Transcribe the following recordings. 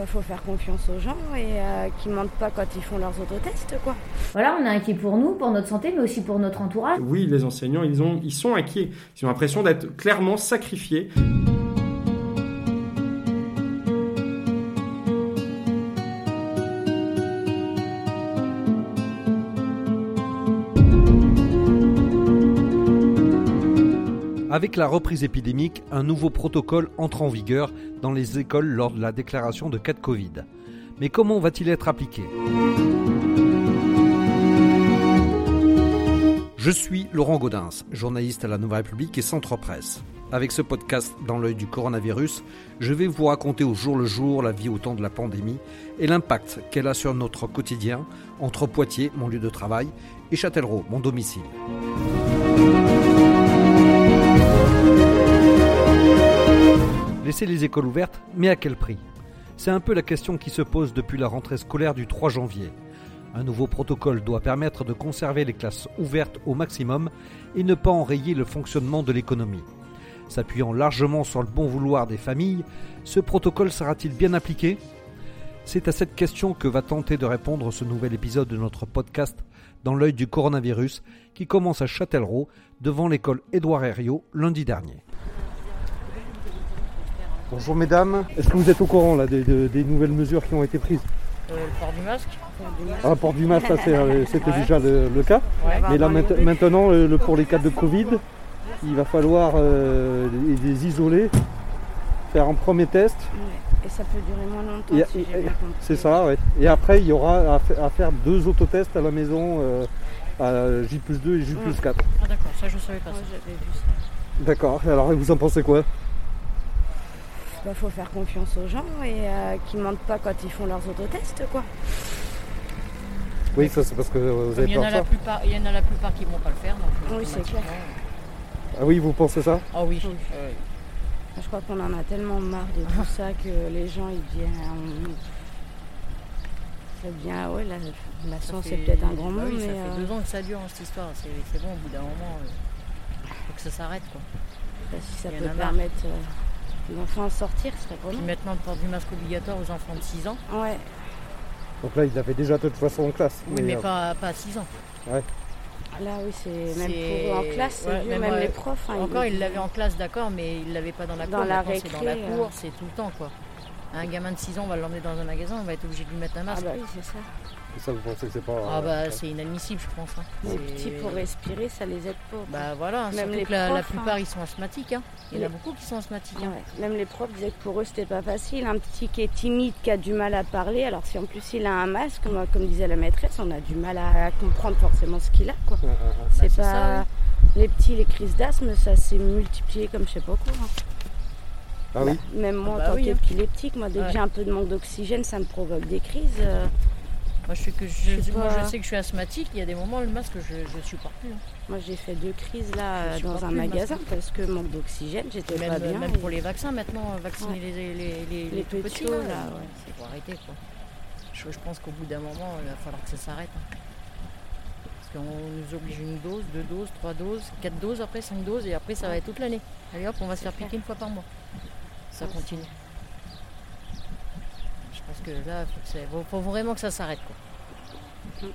Il faut faire confiance aux gens et euh, qu'ils mentent pas quand ils font leurs autotests, quoi. Voilà, on est inquiet pour nous, pour notre santé, mais aussi pour notre entourage. Oui, les enseignants, ils, ont, ils sont inquiets. Ils ont l'impression d'être clairement sacrifiés. Avec la reprise épidémique, un nouveau protocole entre en vigueur dans les écoles lors de la déclaration de cas de Covid. Mais comment va-t-il être appliqué? Je suis Laurent Gaudens, journaliste à la Nouvelle République et Centre Presse. Avec ce podcast dans l'œil du coronavirus, je vais vous raconter au jour le jour la vie au temps de la pandémie et l'impact qu'elle a sur notre quotidien entre Poitiers, mon lieu de travail, et Châtellerault, mon domicile. Laisser les écoles ouvertes, mais à quel prix? C'est un peu la question qui se pose depuis la rentrée scolaire du 3 janvier. Un nouveau protocole doit permettre de conserver les classes ouvertes au maximum et ne pas enrayer le fonctionnement de l'économie. S'appuyant largement sur le bon vouloir des familles, ce protocole sera-t-il bien appliqué? C'est à cette question que va tenter de répondre ce nouvel épisode de notre podcast dans l'œil du coronavirus qui commence à Châtellerault devant l'école Édouard Herriot lundi dernier. Bonjour mesdames, est-ce que vous êtes au courant là, des, de- des nouvelles mesures qui ont été prises Euh, le port du masque Ah, port du masque, ça, euh, c'était déjà le, le cas. Ouais. Mais là mainte- maintenant, le- pour les cas de Covid, il va falloir euh, les, isoler, faire un premier test, Ouais. Et ça peut durer moins longtemps, Et- si et- j'ai bien compris. c'est ça, ouais. Et après, il y aura à, fa- à faire deux autotests à la maison, euh, à J 2 et J 4. Ah d'accord, ça je savais pas Moi, ça. j'avais vu ça. D'accord, alors vous en pensez quoi? Il faut faire confiance aux gens et euh, qu'ils mentent pas quand ils font leurs autotests, quoi. Oui, ça c'est parce que vous avez il y en peur a de la ça. plupart, il y en a la plupart qui vont pas le faire, donc Oui, c'est automatiquement, Ah oui, vous pensez ça? Ah oui. Oui. euh, Je crois qu'on en a tellement marre de tout ça que les gens, ils deviennent... Ça devient... Ouais, la, la science, fait- c'est peut-être un grand bah mot, oui, mais... ça fait euh, deux ans que ça dure hein, cette histoire. C'est c'est bon, au bout d'un moment, il faut que ça s'arrête quoi. si ça peut permettre euh, l'enfant à sortir, ce serait pas Puis mal. maintenant, le port du masque obligatoire aux enfants de 6 ans. Ouais, Donc là, il l'avait déjà de toute façon en classe. Oui, mais euh, pas, pas à 6 ans. là, oui, c'est même C'est- pour en classe, ouais, vu, même, même, euh, les profs. hein, Encore, ils- il l'avait en classe, d'accord, mais il l'avait pas dans la Dans cour. la Maintenant, c'est dans la euh. cour, c'est tout le temps quoi. Un gamin de 6 ans, on va l'emmener dans un magasin, on va être obligé de lui mettre un Ah masque. bah oui, c'est ça. Ça, vous pensez que c'est pas. Ah euh, bah c'est inadmissible je pense. hein. Les C'est- petits, pour respirer, ça les aide pas. Bah voilà, Même les que la, la profs, plupart hein. ils sont asthmatiques. hein. Il y en a beaucoup qui sont asthmatiques. hein. Ouais. Même les profs disaient que pour eux c'était pas facile. Un petit qui est timide, qui a du mal à parler, alors si en plus il a un masque, comme, comme disait la maîtresse, on a du mal à comprendre forcément ce qu'il a. Quoi. euh, euh, euh. c'est pas ça, les petits, les crises d'asthme, ça s'est multiplié comme je sais pas quoi. hein. Ah oui Même moi Bah en tant oui, hein. qu'épileptique, moi dès que j'ai un peu de manque d'oxygène, ça me provoque des crises. euh. Moi je, sais que je, Je sais moi, pas. je sais que je suis asthmatique, il y a des moments le masque je ne supporte plus. hein. Moi j'ai fait deux crises là euh, dans un magasin parce que manque d'oxygène, j'étais Même, pas bien. même et- pour les vaccins maintenant, euh, vacciner Ouais. les, les, les, les petits, petits, là, là, il ouais. faut arrêter quoi. Je, je pense qu'au bout d'un moment il va falloir que ça s'arrête. hein. Parce qu'on nous oblige une dose, deux doses, trois doses, quatre doses, après cinq doses et après ça va être toute l'année. Allez hop, on va se faire C'est piquer une fois par mois. Ça continue. Pense que là, faut, que c'est- faut- faut vraiment que ça s'arrête. quoi. Mhm.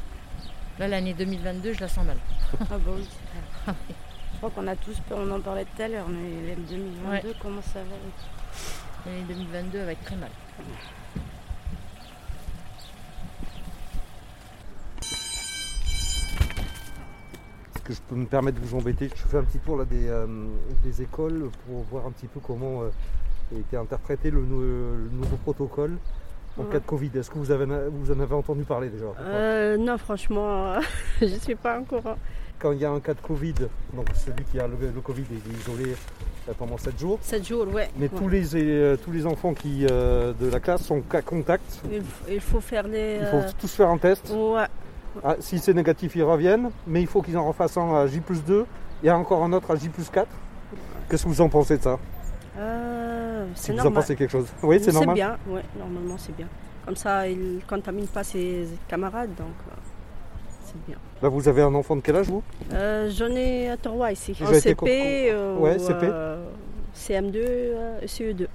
Là, l'année 2022, je la sens mal. Ah bah oui, clair. Je crois qu'on a tous peur, on en parlait tout à l'heure, mais l'année 2022, comment ça va être L'année 2022, elle va être très mal. Est-ce que je peux me permettre de vous embêter? Je fais un petit tour là des, euh, des écoles pour voir un petit peu comment euh, a été interprété le, nou- le nouveau protocole en cas de Covid. Est-ce que vous, avez, vous en avez entendu parler déjà Euh, non, franchement, je ne suis pas au courant. Quand il y a un cas de Covid, donc celui qui a le, le Covid est isolé euh, pendant 7 jours, 7 jours, ouais. mais ouais. tous, les, euh, tous les enfants qui, euh, de la classe sont cas contact. Il, faut faire les. Il faut euh, tous faire un test. Ouais. Ah, si c'est négatif, ils reviennent, mais il faut qu'ils en refassent un à J 2 et encore un autre à J 4. Qu'est-ce que vous en pensez de ça? Euh, Si c'est vous en pensez quelque chose. Oui, c'est normal. bien, ouais, normalement c'est bien. Comme ça, il ne contamine pas ses camarades, donc euh, c'est bien. Là, vous avez un enfant de quel âge, vous? Euh, J'en ai à trois ici. En CP, co- co- euh, Ouais, ou, CP. euh, CM2 euh, et CE2.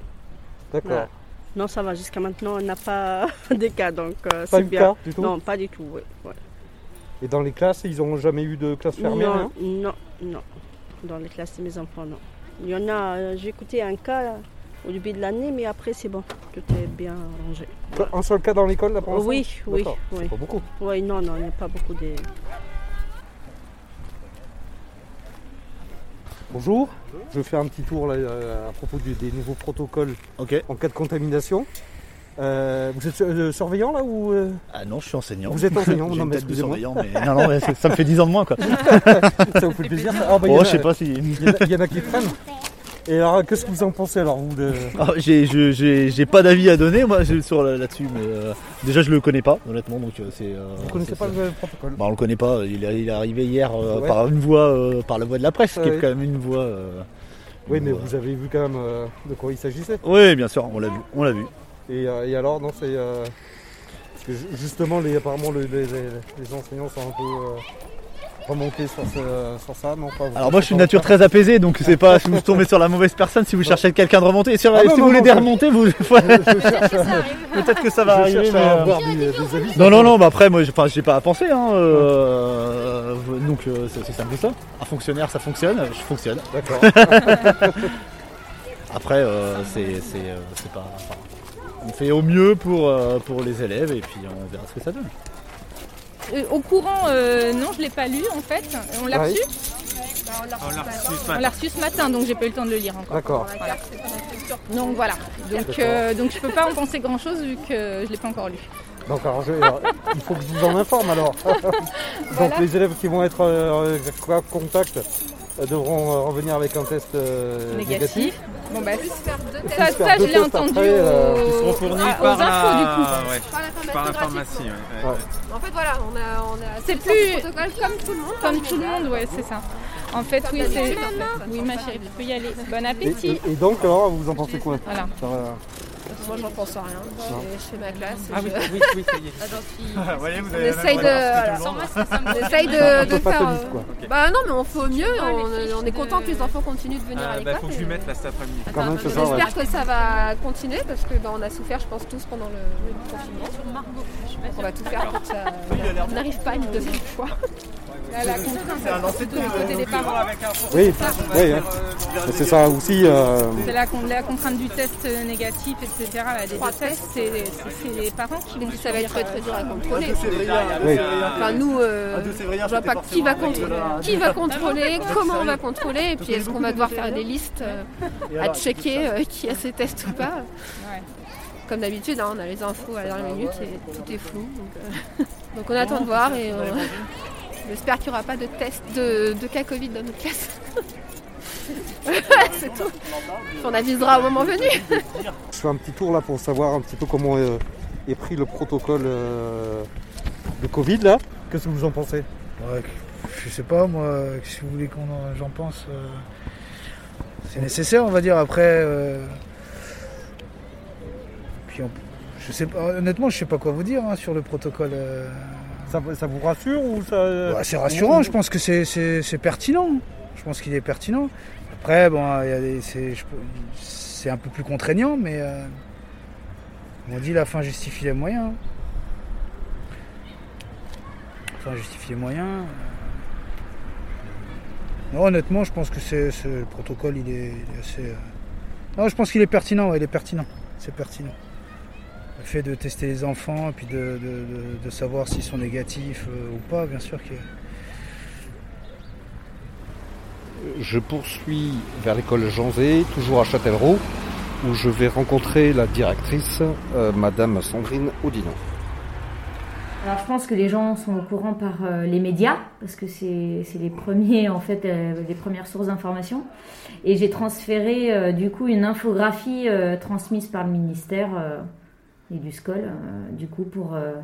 D'accord. Voilà. Non, ça va. Jusqu'à maintenant, on n'a pas de cas, donc euh, c'est bien. cas du tout? Non, pas du tout. oui, ouais. Et dans les classes, ils n'ont jamais eu de classe fermée non, non, non. Dans les classes de mes enfants, non. Il y en a, euh, j'ai écouté un cas là, au début de l'année, mais après c'est bon, tout est bien rangé. Un seul cas dans l'école là pour l'instant Oui, oui, oui. Pas beaucoup. Oui, non, non, il n'y a pas beaucoup de. Bonjour. Je fais un petit tour là, à propos du- des nouveaux protocoles en cas de contamination. Euh, vous êtes euh, surveillant là ou euh, Ah non, je suis enseignant. Vous êtes enseignant, non, mais excusez-moi. surveillant, mais non, non, mais ça me fait 10 ans de moins quoi. ça vous fait plaisir ça Ah, bah, Oh, a- je sais pas si. Il y, en a- il y en a qui prennent. Et alors, qu'est-ce que vous en pensez alors vous de... Ah, j'ai, je- j'ai, j'ai pas d'avis à donner moi j'ai- sur là- là-dessus, mais euh, déjà je le connais pas honnêtement, donc c'est. euh, Vous connaissez pas le protocole? Bah on le connaît pas. Il est, il est arrivé hier euh, Ouais. par une voie, euh, par la voie de la presse, qui Ouais. est quand même une voie. euh, Oui, mais vous avez vu quand même euh, de quoi il s'agissait? Oui, bien sûr, on l'a vu, on l'a vu. Et, euh, et alors, non, c'est. euh, parce que ju- justement, les, apparemment, le- les, les- les enseignants sont un peu euh, remontés sur, ce- sur ça, non pas vous Alors moi je suis de nature très apaisée, donc c'est pas si vous tombez sur la mauvaise personne, si vous cherchez quelqu'un de remonter. Et si, Ah non, si non, vous voulez non, des je- remonter, vous. Peut-être que ça va je arriver. cherche mais, à avoir des, des avis. Non, non, non, bah après, moi, j'ai enfin, j'ai pas à penser. Hein, euh, donc, euh, c'est simple que ça. Un fonctionnaire, ça fonctionne, je fonctionne. D'accord. Après, c'est c'est, euh, c'est pas. enfin, on fait au mieux pour, euh, pour les élèves et puis on verra ce que ça donne. Euh, au courant, euh, non, je l'ai pas lu en fait. On l'a Ouais. reçu On l'a reçu ce matin, donc j'ai pas eu le temps de le lire encore. D'accord. Donc voilà. Donc, euh, donc je peux pas en penser grand chose vu que je l'ai pas encore lu. Donc, alors, je- alors, il faut que je vous en informe alors. Donc, Voilà. les élèves qui vont être euh, en contact devront euh, revenir avec un test euh, négatif. Négatif. Bon bah ça, ça deux je l'ai tests entendu après, euh, seront fournis aux par infos la- du coup. ouais, Par la pharmacie par la gratuite. pharmacie. ouais, ouais. En fait, voilà, on a, on a C'est ce plus- protocole comme tout le monde. Comme tout le monde, ouais, c'est ça. En fait, oui, c'est. Oui, ma chérie, tu peux y aller. Bon appétit. et- et donc, alors, vous en pensez quoi Voilà. Va- Moi, j'en pense à rien. Je, fais ma classe. Ah oui, je- oui, oui, ça y est. On essaye de, voilà, on essaye Un de, de faire. euh, quoi. Bah non, mais on fait au mieux. On, on est content que les enfants continuent de venir à Ah, l'école. bah, faut que je lui et- mette là cet après-midi. J'espère que ça va continuer parce que bah, on a souffert, je pense, tous pendant le, le confinement. On va tout faire pour que ça n'arrive pas une deuxième fois. Là, la contrainte, surtout du côté des parents. Oui, oui, hein. C'est ça aussi. euh, C'est la, con- la contrainte du test négatif, etc. Des Trois tests, c'est les parents qui vont Donc ça va être très très dur à contrôler. oui. Enfin nous, euh, je vois pas qui va, contrôler, qui va contrôler, comment on va contrôler, et puis est-ce qu'on va devoir faire des listes euh, à checker euh, qui a ces tests ou pas. Comme d'habitude, hein, on a les infos à la dernière minute et tout est flou. Donc, euh, donc on attend de voir et euh, j'espère qu'il n'y aura pas de test de, de cas Covid dans notre classe. C'est tout. On avisera au moment venu. Je fais un petit tour là pour savoir un petit peu comment euh, est pris le protocole euh, de Covid là. Qu'est-ce que vous en pensez? Ouais, je sais pas, moi, si vous voulez qu'on en- j'en pense, euh, c'est nécessaire, on va dire. Après, euh, puis on- je sais pas, honnêtement, je sais pas quoi vous dire hein, sur le protocole. Ça, ça vous rassure ou ça Bah, c'est rassurant, je pense que c'est- pertinent. Je pense qu'il est pertinent. Après, bon, c'est un peu plus contraignant, mais euh, on dit la fin justifie les moyens. La fin justifie les moyens. euh. Non, honnêtement, je pense que c'est c'est- le protocole, il est, il est assez. euh, Non, je pense qu'il est pertinent, ouais, il est pertinent. C'est pertinent. Le fait de tester les enfants et puis de, de- de- de savoir s'ils sont négatifs euh, ou pas, bien sûr que. Je poursuis vers l'école Jean Zé, toujours à Châtellerault, où je vais rencontrer la directrice, euh, Madame Sandrine Audinon. Alors je pense que les gens sont au courant par euh, les médias, parce que c'est c'est les premiers en fait euh, les premières sources d'information. Et j'ai transféré euh, du coup une infographie euh, transmise par le ministère euh, et du SCOL, euh, du coup pour euh,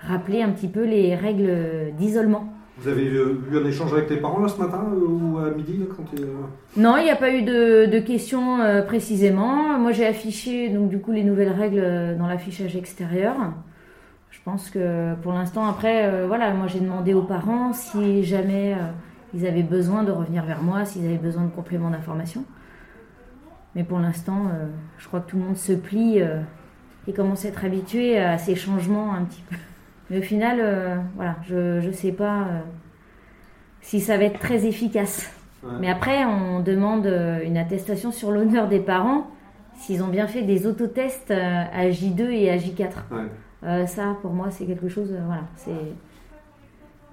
rappeler un petit peu les règles d'isolement. Vous avez eu un échange avec les parents là ce matin ou à midi là, quand euh, Non, il n'y a pas eu de, de questions euh, précisément. Moi, j'ai affiché donc du coup les nouvelles règles dans l'affichage extérieur. Je pense que pour l'instant, après, euh, voilà, moi j'ai demandé aux parents si jamais euh, ils avaient besoin de revenir vers moi, s'ils avaient besoin de compléments d'information. Mais pour l'instant, je crois que tout le monde se plie ils commencent à être habitués à ces changements un petit peu. Mais au final, euh, voilà, je ne sais pas euh, si ça va être très efficace. Ouais. Mais après, on demande euh, une attestation sur l'honneur des parents s'ils ont bien fait des autotests à J2 et à J4. Ouais. Euh, ça, pour moi, c'est quelque chose. voilà, c'est.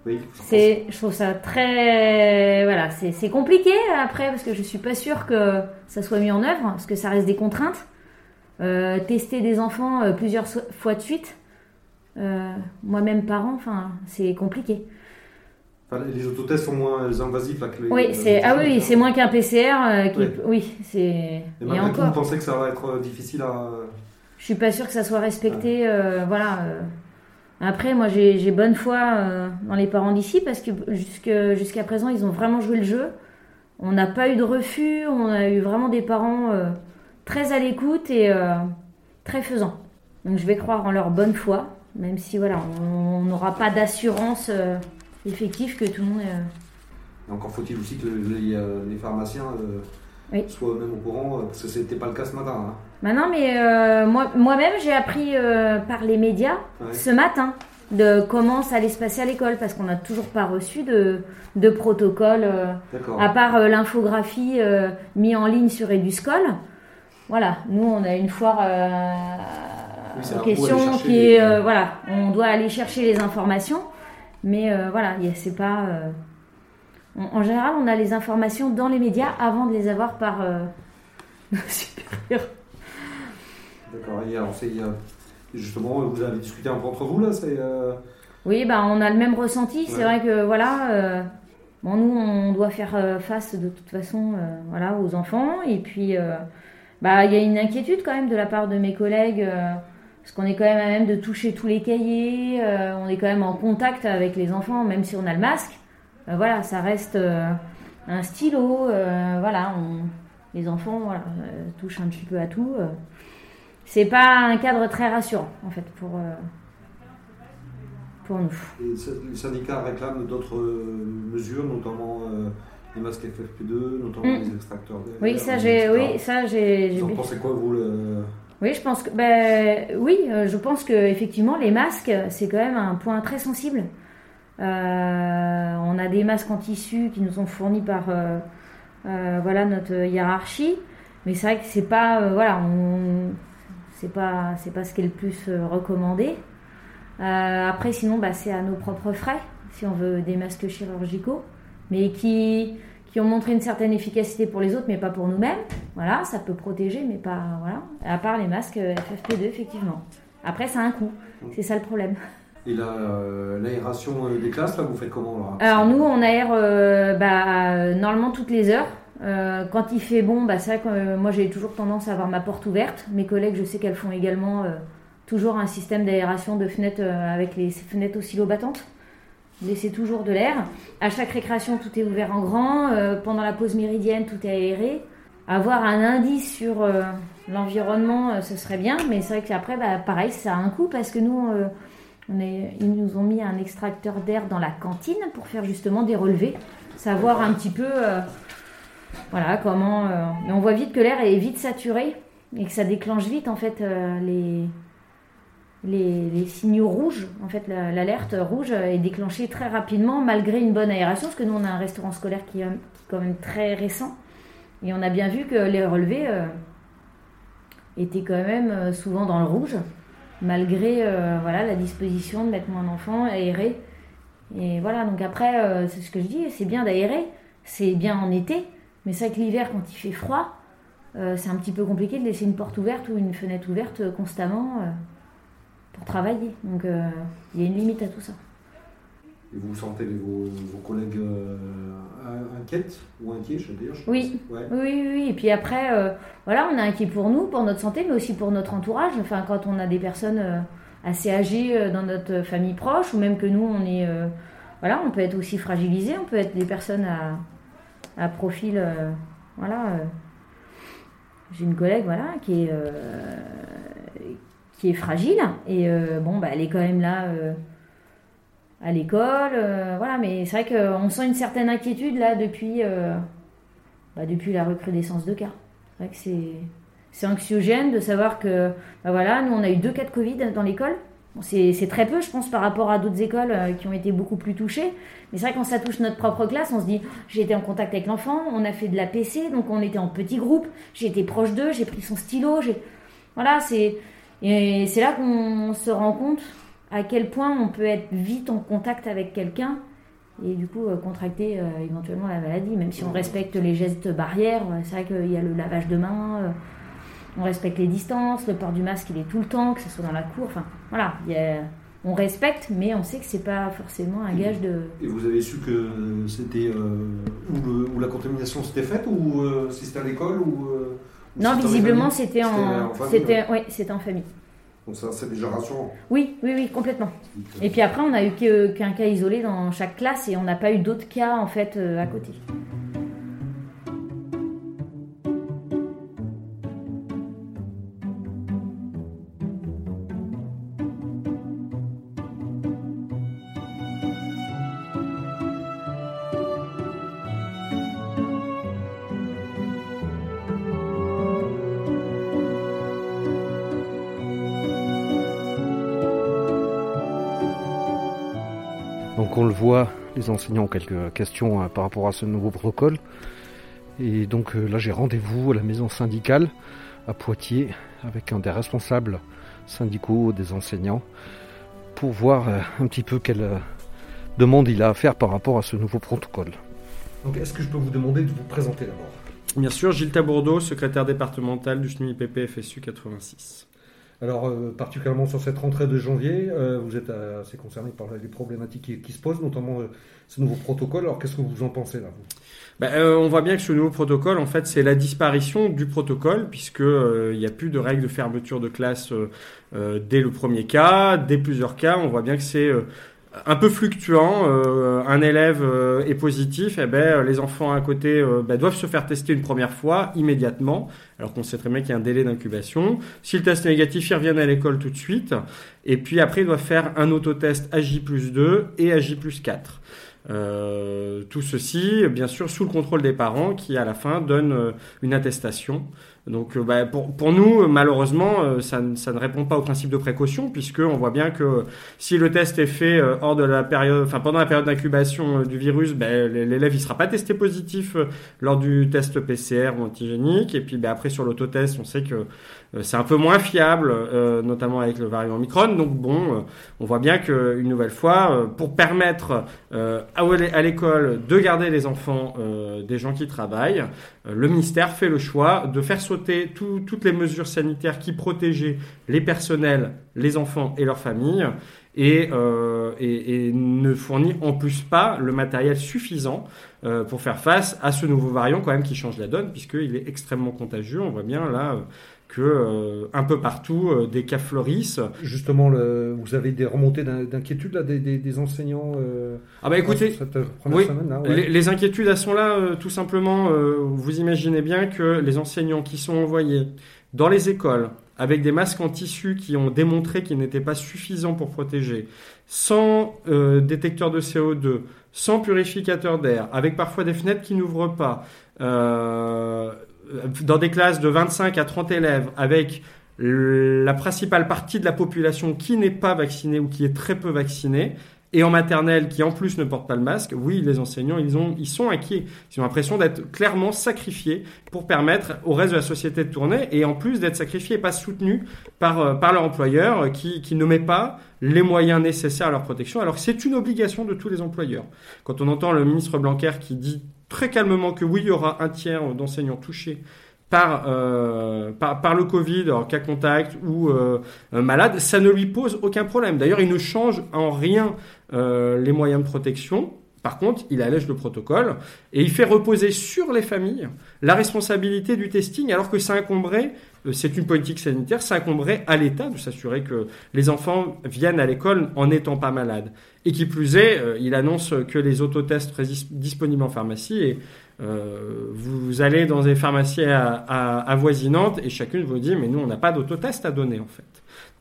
Oui, C'est, je trouve ça très, voilà, c'est c'est compliqué après parce que je suis pas sûre que ça soit mis en œuvre parce que ça reste des contraintes. Euh, tester des enfants euh, plusieurs so- fois de suite, euh, moi-même parent, enfin, c'est compliqué. Enfin, les autotests sont moins invasifs là, que les. Oui, c'est ah oui, c'est moins qu'un PCR. qui, Ouais. Oui, c'est Et malgré tout, vous encore. pensez que ça va être difficile à. Je suis pas sûre que ça soit respecté. voilà. Après, moi, j'ai bonne foi dans les parents d'ici parce que jusqu'à présent, ils ont vraiment joué le jeu. On n'a pas eu de refus. On a eu vraiment des parents très à l'écoute et euh, très faisants. Donc, je vais croire en leur bonne foi, même si voilà, on n'aura pas d'assurance euh, effective que tout le monde. euh, encore faut-il aussi que les, euh, les pharmaciens euh, Oui. soient eux-mêmes au courant, euh, parce que c'était pas le cas ce matin. hein. Bah non, mais moi, moi-même, j'ai appris par les médias Ouais. ce matin de comment ça allait se passer à l'école, parce qu'on n'a toujours pas reçu de, de protocole, à part l'infographie euh, mis en ligne sur Eduscol. Voilà, nous, on a une foire euh, Oui, aux questions qui les- est... euh, voilà, on doit aller chercher les informations, mais euh, voilà, c'est pas... euh, on- en général, on a les informations dans les médias avant de les avoir par nos supérieurs. D'accord. Et alors, c'est, justement, vous avez discuté un peu entre vous là c'est, Oui, bah, on a le même ressenti. C'est Ouais. vrai que voilà, euh, bon, nous, on doit faire face de toute façon euh, voilà, aux enfants. Et puis, euh, bah, il y a une inquiétude quand même de la part de mes collègues, euh, parce qu'on est quand même à même de toucher tous les cahiers. euh, on est quand même en contact avec les enfants, même si on a le masque. Euh, voilà, ça reste un stylo. voilà, on- les enfants touchent un petit peu à tout. c'est pas un cadre très rassurant, en fait, pour, pour nous. les syndicats réclament d'autres mesures, notamment les masques FFP2, notamment Mm. les extracteurs d'air. Oui, ça j'ai, oui, ça j'ai. Vous en pensez quoi, vous le... Oui, je pense que, ben, oui, euh, je pense que effectivement les masques c'est quand même un point très sensible. Euh, on a des masques en tissu qui nous sont fournis par, euh, euh, voilà, notre hiérarchie, mais c'est vrai que c'est pas, voilà, on, c'est pas, c'est pas ce qui est le plus recommandé. Après, sinon, bah, c'est à nos propres frais si on veut des masques chirurgicaux, mais qui qui ont montré une certaine efficacité pour les autres, mais pas pour nous-mêmes. Voilà, ça peut protéger, mais pas. Voilà. À part les masques euh, FFP2, effectivement. Après, ça a un coût. C'est ça le problème. Et la, euh, l'aération euh, des classes, là, vous faites comment là? Alors, nous, on aère euh, bah, normalement toutes les heures. Euh, quand il fait bon, bah, c'est vrai que moi, j'ai toujours tendance à avoir ma porte ouverte. Mes collègues, je sais qu'elles font également toujours un système d'aération de fenêtres avec les fenêtres oscillo-battantes. Laisser toujours de l'air. À chaque récréation, tout est ouvert en grand. Euh, pendant la pause méridienne, tout est aéré. Avoir un indice sur euh, l'environnement, euh, ce serait bien. Mais c'est vrai qu'après, bah, pareil, ça a un coût parce que nous, ils nous ont mis un extracteur d'air dans la cantine pour faire justement des relevés. Savoir un petit peu voilà, comment. mais on voit vite que l'air est vite saturé et que ça déclenche vite en fait les, les, signaux rouges. En fait, la- l'alerte rouge est déclenchée très rapidement malgré une bonne aération, parce que nous on a un restaurant scolaire qui est, quand même très récent et on a bien vu que les relevés euh, étaient quand même euh, souvent dans le rouge malgré euh, voilà la disposition de mettre moins d'enfants aérer. Et voilà, donc après, c'est ce que je dis, c'est bien d'aérer, c'est bien en été, mais c'est vrai que l'hiver, quand il fait froid, c'est un petit peu compliqué de laisser une porte ouverte ou une fenêtre ouverte constamment pour travailler. Donc euh, il y a une limite à tout ça. Et vous sentez vos, vos collègues euh, in- inquiètes ou inquiets, je veux dire je Oui. Ouais. Oui, oui, oui. Et puis après, euh, voilà, on est inquiet pour nous, pour notre santé, mais aussi pour notre entourage. Enfin, quand on a des personnes euh, assez âgées euh, dans notre famille proche, ou même que nous, on est, voilà, on peut être aussi fragilisé. On peut être des personnes à, à profil, voilà. J'ai une collègue, voilà, qui est, qui est fragile et euh, bon, bah, elle est quand même là. euh, à l'école, euh, voilà, mais c'est vrai qu'on sent une certaine inquiétude là depuis, bah, depuis la recrudescence de cas. C'est vrai que c'est, c'est anxiogène de savoir que, bah voilà, nous on a eu deux cas de Covid dans l'école. C'est très peu, je pense, par rapport à d'autres écoles qui ont été beaucoup plus touchées. Mais c'est vrai quand ça touche notre propre classe, on se dit, j'ai été en contact avec l'enfant, on a fait de la PC, donc on était en petit groupe, j'ai été proche d'eux, j'ai pris son stylo, j'ai, voilà, c'est et c'est là qu'on se rend compte à quel point on peut être vite en contact avec quelqu'un et du coup euh, contracter euh, éventuellement la maladie, même si on respecte les gestes barrières. euh, C'est vrai qu'il y a le lavage de mains, euh, on respecte les distances, le port du masque il est tout le temps, que ce soit dans la cour. Enfin voilà, on respecte, mais on sait que c'est pas forcément un gage de. Et vous avez su que c'était où, la contamination s'était faite ou si c'était à l'école ou Non, si c'était en visiblement c'était en, famille, c'était, ouais. ouais, c'était en famille. Donc ça c'est déjà rassurant. Oui, oui, oui, complètement. Et puis après, on a eu qu'un cas isolé dans chaque classe et on n'a pas eu d'autres cas en fait euh, à côté. Les enseignants ont quelques questions euh, par rapport à ce nouveau protocole. Et donc euh, là j'ai rendez-vous à la maison syndicale à Poitiers avec un des responsables syndicaux des enseignants pour voir euh, un petit peu quelle euh, demande il a à faire par rapport à ce nouveau protocole. Donc est-ce que je peux vous demander de vous présenter d'abord? Bien sûr, Gilles Tabourdeau, secrétaire départemental du SNUIPP FSU 86. Alors, euh, particulièrement sur cette rentrée de janvier, euh, vous êtes assez concerné par les problématiques qui, se posent, notamment euh, ce nouveau protocole. Alors, qu'est-ce que vous en pensez là Ben, euh, on voit bien que ce nouveau protocole, en fait, c'est la disparition du protocole, puisque euh, n'y a plus de règles de fermeture de classe dès le premier cas, dès plusieurs cas. On voit bien que c'est un peu fluctuant. Euh, un élève euh, est positif, et ben les enfants à côté euh, ben, doivent se faire tester une première fois immédiatement, alors qu'on sait très bien qu'il y a un délai d'incubation. Si le test est négatif, ils reviennent à l'école tout de suite, et puis après ils doivent faire un autotest AJ plus 2 et AJ plus 4. Euh, tout ceci, bien sûr, sous le contrôle des parents qui, à la fin, donnent euh, une attestation. Donc, euh, bah, pour, pour nous, malheureusement, euh, ça, ne- ça ne répond pas au principe de précaution, puisque on voit bien que si le test est fait euh, hors de la période, enfin pendant la période d'incubation euh, du virus, ben, l'élève il sera pas testé positif euh, lors du test PCR ou antigénique. Et puis, ben, après sur l'autotest, on sait que euh, c'est un peu moins fiable, euh, notamment avec le variant Omicron. Donc bon, euh, on voit bien que une nouvelle fois, euh, pour permettre euh, à l'école de garder les enfants euh, des gens qui travaillent, euh, le ministère fait le choix de faire toutes les mesures sanitaires qui protégeaient les personnels, les enfants et leurs familles. Et, euh, ne fournit en plus pas le matériel suffisant euh, pour faire face à ce nouveau variant quand même qui change la donne puisqu'il est extrêmement contagieux. On voit bien là que euh, un peu partout euh, des cas fleurissent. Justement, le- vous avez des remontées d'in- d'inquiétude là, des, des- des enseignants euh, Ah bah écoutez, cette oui, semaine, là, ouais. les, les inquiétudes elles sont là tout simplement. vous imaginez bien que les enseignants qui sont envoyés dans les écoles avec des masques en tissu qui ont démontré qu'ils n'étaient pas suffisants pour protéger, sans détecteur de CO2, sans purificateur d'air, avec parfois des fenêtres qui n'ouvrent pas, euh, dans des classes de 25 à 30 élèves, avec la principale partie de la population qui n'est pas vaccinée ou qui est très peu vaccinée, et en maternelle qui en plus ne porte pas le masque, oui, les enseignants, ils, ont, sont inquiets. Ils ont l'impression d'être clairement sacrifiés pour permettre au reste de la société de tourner et en plus d'être sacrifiés et pas soutenus par, euh, leur employeur euh, qui, qui ne met pas les moyens nécessaires à leur protection. Alors c'est une obligation de tous les employeurs. Quand on entend le ministre Blanquer qui dit très calmement que oui, il y aura un tiers d'enseignants touchés par, euh, par, le Covid, en cas contact ou euh, euh, malade, ça ne lui pose aucun problème. D'ailleurs, il ne change en rien euh, les moyens de protection. Par contre, il allège le protocole et il fait reposer sur les familles la responsabilité du testing, alors que ça incomberait, euh, c'est une politique sanitaire, ça incomberait à l'État de s'assurer que les enfants viennent à l'école en n'étant pas malades. Et qui plus est, euh, il annonce que les autotests disponibles en pharmacie et euh, vous allez dans des pharmacies avoisinantes et chacune vous dit mais nous on n'a pas d'autotest à donner en fait.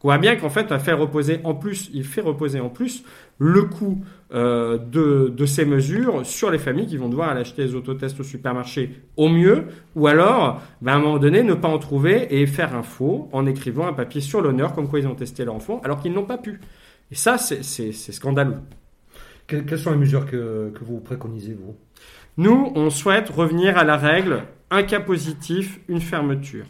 On voit bien qu'en fait, fait reposer en plus, il fait reposer en plus le coût euh, de, de, ces mesures sur les familles qui vont devoir aller acheter les autotests au supermarché au mieux, ou alors, ben, à un moment donné, ne pas en trouver et faire un faux en écrivant un papier sur l'honneur comme quoi ils ont testé leur enfant, alors qu'ils n'ont pas pu. Et ça, c'est scandaleux. Quelles sont les mesures que, que vous préconisez, vous? Nous, on souhaite revenir à la règle un cas positif, une fermeture.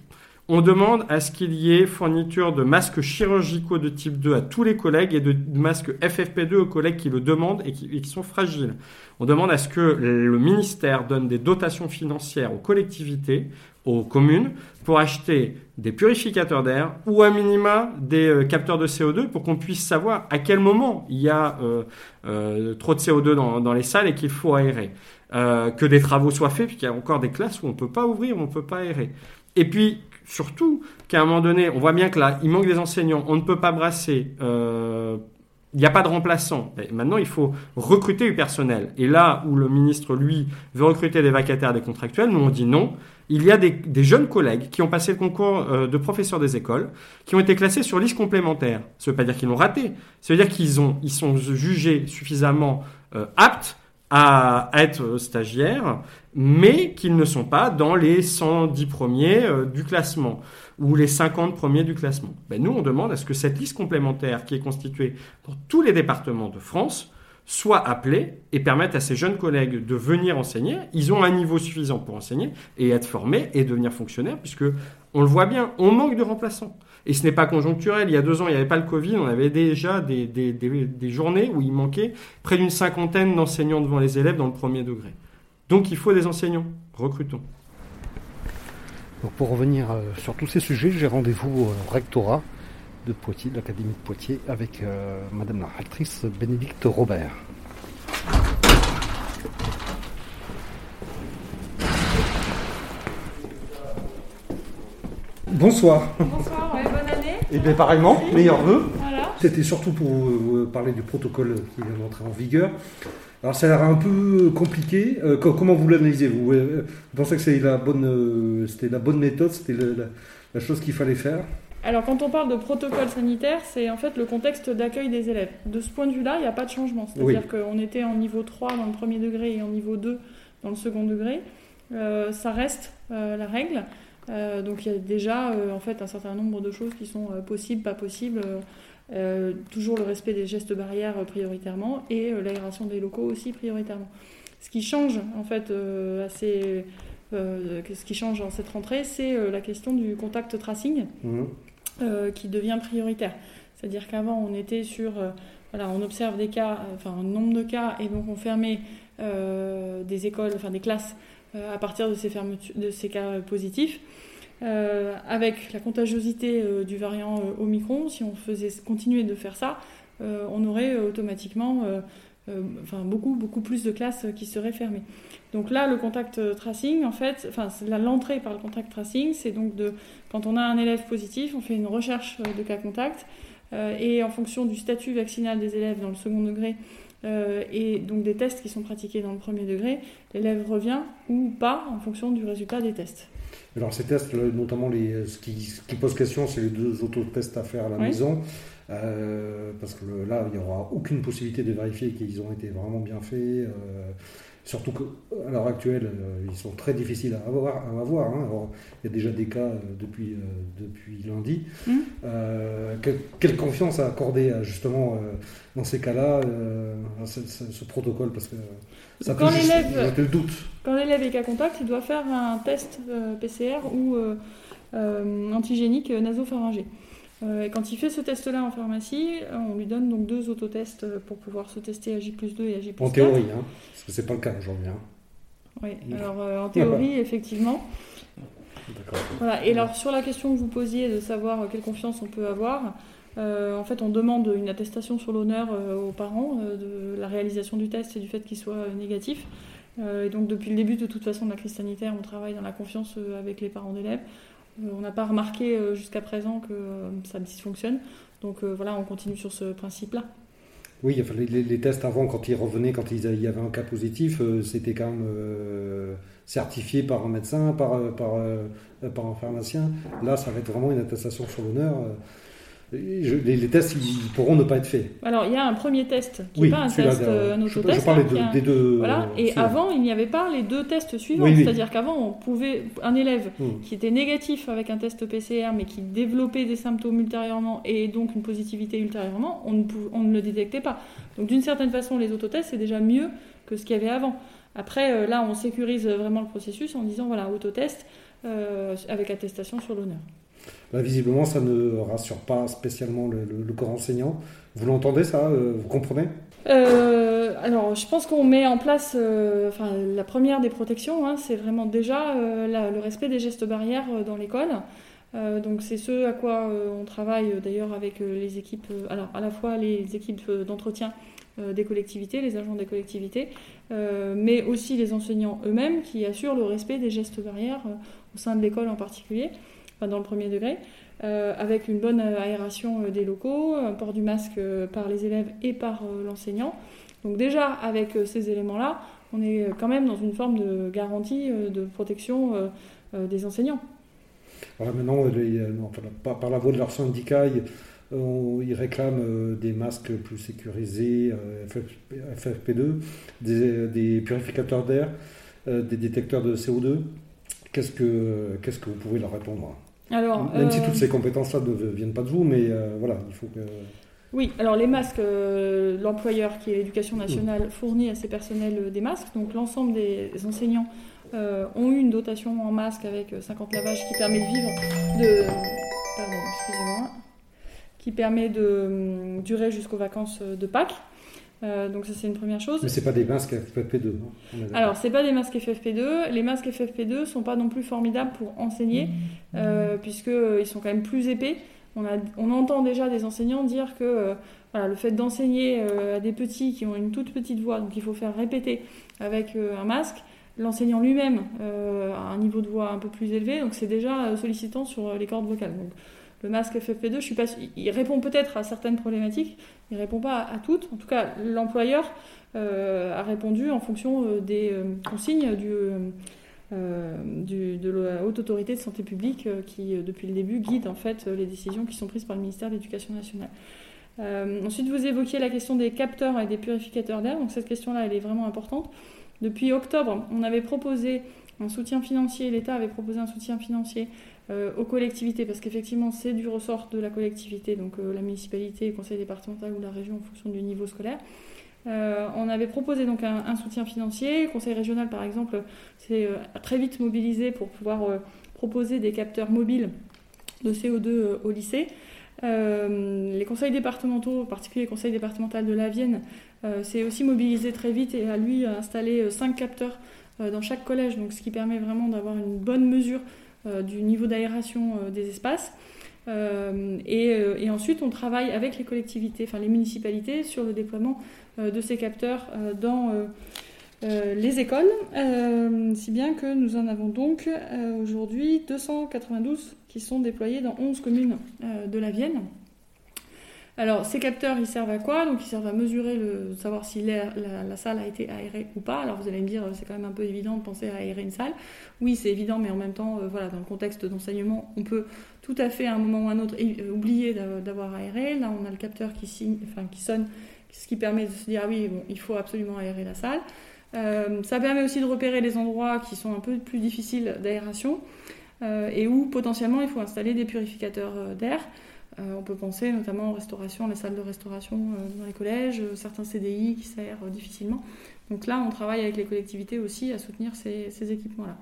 On demande à ce qu'il y ait fourniture de masques chirurgicaux de type 2 à tous les collègues et de masques FFP2 aux collègues qui le demandent et qui, sont fragiles. On demande à ce que le ministère donne des dotations financières aux collectivités, aux communes, pour acheter des purificateurs d'air ou à minima des euh, capteurs de CO2 pour qu'on puisse savoir à quel moment il y a euh, euh, trop de CO2 dans, dans les salles et qu'il faut aérer. que des travaux soient faits, puisqu'il y a encore des classes où on ne peut pas ouvrir, on ne peut pas aérer. Et puis, surtout qu'à un moment donné, on voit bien que là, il manque des enseignants, on ne peut pas brasser, euh, il n'y a pas de remplaçants. maintenant, il faut recruter du personnel. Et là où le ministre, lui, veut recruter des vacataires, des contractuels, nous on dit non. Il y a des, jeunes collègues qui ont passé le concours euh, de professeurs des écoles, qui ont été classés sur liste complémentaire. Ça ne veut pas dire qu'ils l'ont raté. Ça veut dire qu'ils ont, ils sont jugés suffisamment euh, aptes à être stagiaires, mais qu'ils ne sont pas dans les 110 premiers euh, du classement ou les 50 premiers du classement. Ben, nous, on demande à ce que cette liste complémentaire qui est constituée dans tous les départements de France soit appelée et permette à ces jeunes collègues de venir enseigner. Ils ont un niveau suffisant pour enseigner et être formés et devenir fonctionnaires, puisque on le voit bien, on manque de remplaçants. Et ce n'est pas conjoncturel. Il y a deux ans, il n'y avait pas le Covid. On avait déjà des, des, des, journées où il manquait près d'une cinquantaine d'enseignants devant les élèves dans le premier degré. Donc il faut des enseignants. Recrutons. Donc pour revenir euh, sur tous ces sujets, j'ai rendez-vous au rectorat de Poitiers, de l'Académie de Poitiers, avec euh, Madame la rectrice Bénédicte Robert. Bonsoir. Bonsoir. Et bien pareillement, meilleurs vœux. C'était surtout pour vous parler du protocole qui vient d'entrer en vigueur. Alors ça a l'air un peu compliqué. Euh, comment vous l'analysez vous, vous pensez que c'était la bonne, euh, c'était la bonne méthode, c'était la, chose qu'il fallait faire? Alors quand on parle de protocole sanitaire, c'est en fait le contexte d'accueil des élèves. De ce point de vue-là, il n'y a pas de changement. C'est-à-dire qu'on était en niveau 3 dans le premier degré et en niveau 2 dans le second degré. Euh, ça reste la règle. Donc il y a déjà en fait un certain nombre de choses qui sont possibles, pas possibles. Euh, toujours le respect des gestes barrières euh, prioritairement et euh, l'aération des locaux aussi prioritairement. Ce qui change en fait assez, ce qui change dans cette rentrée, c'est la question du contact tracing mmh. qui devient prioritaire. C'est-à-dire qu'avant on était sur, voilà, on observe des cas, enfin un nombre de cas et donc on fermait des écoles, enfin des classes à partir de ces, cas positifs. Euh, avec la contagiosité euh, du variant euh, Omicron, si on faisait continuer de faire ça, on aurait automatiquement enfin, beaucoup, beaucoup plus de classes qui seraient fermées. Donc là, le contact tracing, en fait, l'entrée par le contact tracing, c'est donc de, quand on a un élève positif, on fait une recherche de cas contact, et en fonction du statut vaccinal des élèves dans le second degré, et donc des tests qui sont pratiqués dans le premier degré, l'élève revient ou pas en fonction du résultat des tests. Alors ces tests, notamment les, ce, qui, qui pose question, c'est les deux autotests à faire à la maison. Euh, parce que là, il n'y aura aucune possibilité de vérifier qu'ils ont été vraiment bien faits. Euh, surtout qu'à l'heure actuelle, euh, ils sont très difficiles à avoir. À avoir hein. il y a déjà des cas depuis, depuis lundi. Mmh. quelle, confiance à accorder justement dans ces cas-là ce, ce, protocole? Parce que ça quand le doute. Quand l'élève est cas contact, il doit faire un test euh, PCR ou euh, euh, antigénique nasopharyngé. Et quand il fait ce test-là en pharmacie, on lui donne donc deux autotests pour pouvoir se tester à J2 et à J+4. En théorie, hein, parce que c'est pas le cas aujourd'hui. Hein. Oui, alors en théorie, effectivement. Voilà. Et alors sur la question que vous posiez de savoir quelle confiance on peut avoir, euh, en fait, on demande une attestation sur l'honneur euh, aux parents euh, de la réalisation du test et du fait qu'il soit négatif. et donc, depuis le début, de toute façon, de la crise sanitaire, on travaille dans la confiance avec les parents d'élèves. On n'a pas remarqué jusqu'à présent que ça dysfonctionne. Donc voilà, on continue sur ce principe-là. Oui, les, tests avant, quand ils revenaient, quand il y avait un cas positif, c'était quand même certifié par un médecin, par, par, par un pharmacien. Là, ça va être vraiment une attestation sur l'honneur. Je- les, les tests, ils pourront ne pas être faits. Alors, il y a un premier test qui Oui, n'est pas un test, euh, un je- autotest. je parlais hein, de- des deux, Voilà. euh, Et avant, il n'y avait pas les deux tests suivants. Oui, oui. C'est-à-dire qu'avant, on pouvait un élève Mm. qui était négatif avec un test PCR, mais qui développait des symptômes ultérieurement et donc une positivité ultérieurement, on ne, pou- on ne le détectait pas. Donc, d'une certaine façon, les autotests, c'est déjà mieux que ce qu'il y avait avant. Après, euh, là, on sécurise vraiment le processus en disant, voilà, autotest euh, avec attestation sur l'honneur. Là, visiblement, ça ne rassure pas spécialement le, corps enseignant. Vous l'entendez, ça euh, Vous comprenez? Euh, alors, je pense qu'on met en place, euh, la première des protections, hein, c'est vraiment déjà le respect des gestes barrières dans l'école. Donc, c'est ce à quoi on travaille d'ailleurs avec les équipes, alors à la fois les équipes d'entretien des collectivités, les agents des collectivités, mais aussi les enseignants eux-mêmes qui assurent le respect des gestes barrières au sein de l'école en particulier, dans le premier degré. Euh, avec une bonne aération euh, des locaux, un port du masque euh, par les élèves et par l'enseignant. Donc déjà, avec ces éléments-là, on est quand même dans une forme de garantie de protection des enseignants. Voilà, maintenant, par, la voix de leur syndicat, ils, réclament des masques plus sécurisés, euh, FF FFP2, des, purificateurs d'air, des détecteurs de CO2. Qu'est-ce que, qu'est-ce que vous pouvez leur répondre? Alors, Même si euh, toutes ces compétences-là ne viennent pas de vous, mais euh, voilà, il faut que... Oui, alors les masques, euh, l'employeur qui est l'éducation nationale fournit à ses personnels euh, des masques. Donc l'ensemble des enseignants euh, ont eu une dotation en masques avec euh, 50 lavages qui permet de vivre de... Pardon, excusez-moi. Qui permet de euh, durer jusqu'aux vacances de Pâques. Euh, donc ça c'est une première chose. Mais c'est pas des masques FFP2. non d'accord. Alors, c'est pas des masques FFP2. Les masques FFP2 sont pas non plus formidables pour enseigner, euh, puisqu'ils sont quand même plus épais. On, a, on entend déjà des enseignants dire que euh, voilà, le fait d'enseigner euh, à des petits qui ont une toute petite voix, donc il faut faire répéter avec euh, un masque, l'enseignant lui-même euh, a un niveau de voix un peu plus élevé, donc c'est déjà euh, sollicitant sur euh, les cordes vocales. Donc, le masque FFP2, je suis pas, sûre- il répond peut-être à certaines problématiques, il répond pas à, toutes. En tout cas, l'employeur euh, a répondu en fonction euh, des euh, consignes de la haute autorité de santé publique qui, depuis le début, guide en fait les décisions qui sont prises par le ministère de l'Éducation nationale. Ensuite, vous évoquiez la question des capteurs et des purificateurs d'air. Donc cette question-là, elle est vraiment importante. Depuis octobre, on avait proposé un soutien financier, l'État avait proposé un soutien financier euh, aux collectivités, parce qu'effectivement, c'est du ressort de la collectivité, donc euh, la municipalité, le conseil départemental ou la région en fonction du niveau scolaire. Euh, on avait proposé donc un, soutien financier. Le conseil régional, par exemple, s'est très vite mobilisé pour pouvoir proposer des capteurs mobiles de CO2 euh, au lycée. Les conseils départementaux, en particulier le conseil départemental de la Vienne, s'est aussi mobilisé très vite et a lui installé euh, cinq capteurs dans chaque collège, donc ce qui permet vraiment d'avoir une bonne mesure du niveau d'aération euh, des espaces. Euh, et, euh, ensuite, on travaille avec les collectivités, enfin les municipalités, sur le déploiement euh, de ces capteurs euh, dans euh, euh, les écoles, euh, si bien que nous en avons donc euh, aujourd'hui 292 qui sont déployés dans 11 communes euh, de la Vienne. Alors, ces capteurs, ils servent à quoi? Donc, ils servent à mesurer, le, savoir si la, salle a été aérée ou pas. Alors, vous allez me dire, c'est quand même un peu évident de penser à aérer une salle. Oui, c'est évident, mais en même temps, euh, voilà, dans le contexte d'enseignement, on peut tout à fait, à un moment ou à un autre, euh, oublier d'a- d'avoir aéré. Là, on a le capteur qui, signe, enfin, qui sonne, ce qui permet de se dire, ah oui, il faut absolument aérer la salle. Euh, ça permet aussi de repérer les endroits qui sont un peu plus difficiles d'aération euh, et où potentiellement il faut installer des purificateurs euh, d'air. Euh, on peut penser notamment aux restaurations, les salles de restauration euh, dans les collèges, euh, certains CDI qui s'aèrent difficilement. Donc là, on travaille avec les collectivités aussi à soutenir ces, ces équipements-là.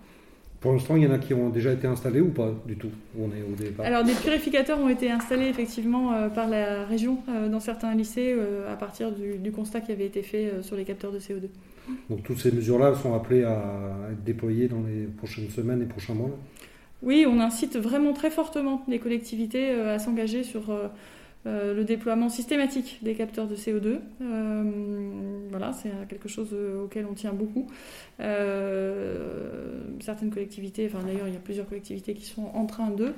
Pour l'instant, il y en a qui ont déjà été installés ou pas du tout On est au départ. Alors des purificateurs ont été installés effectivement euh, par la région euh, dans certains lycées euh, à partir du, du constat qui avait été fait sur les capteurs de CO2. Donc toutes ces mesures-là sont appelées à être déployées dans les prochaines semaines et prochains mois. Oui, on incite vraiment très fortement les collectivités euh, à s'engager sur euh, euh, le déploiement systématique des capteurs de CO2. Euh, voilà, c'est quelque chose auquel on tient beaucoup. Certaines collectivités, enfin d'ailleurs il y a plusieurs collectivités qui sont en train de.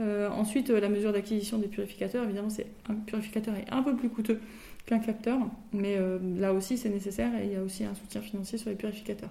Euh, ensuite, la mesure d'acquisition des purificateurs, évidemment, c'est un purificateur est un peu plus coûteux qu'un capteur, mais là aussi c'est nécessaire et il y a aussi un soutien financier sur les purificateurs.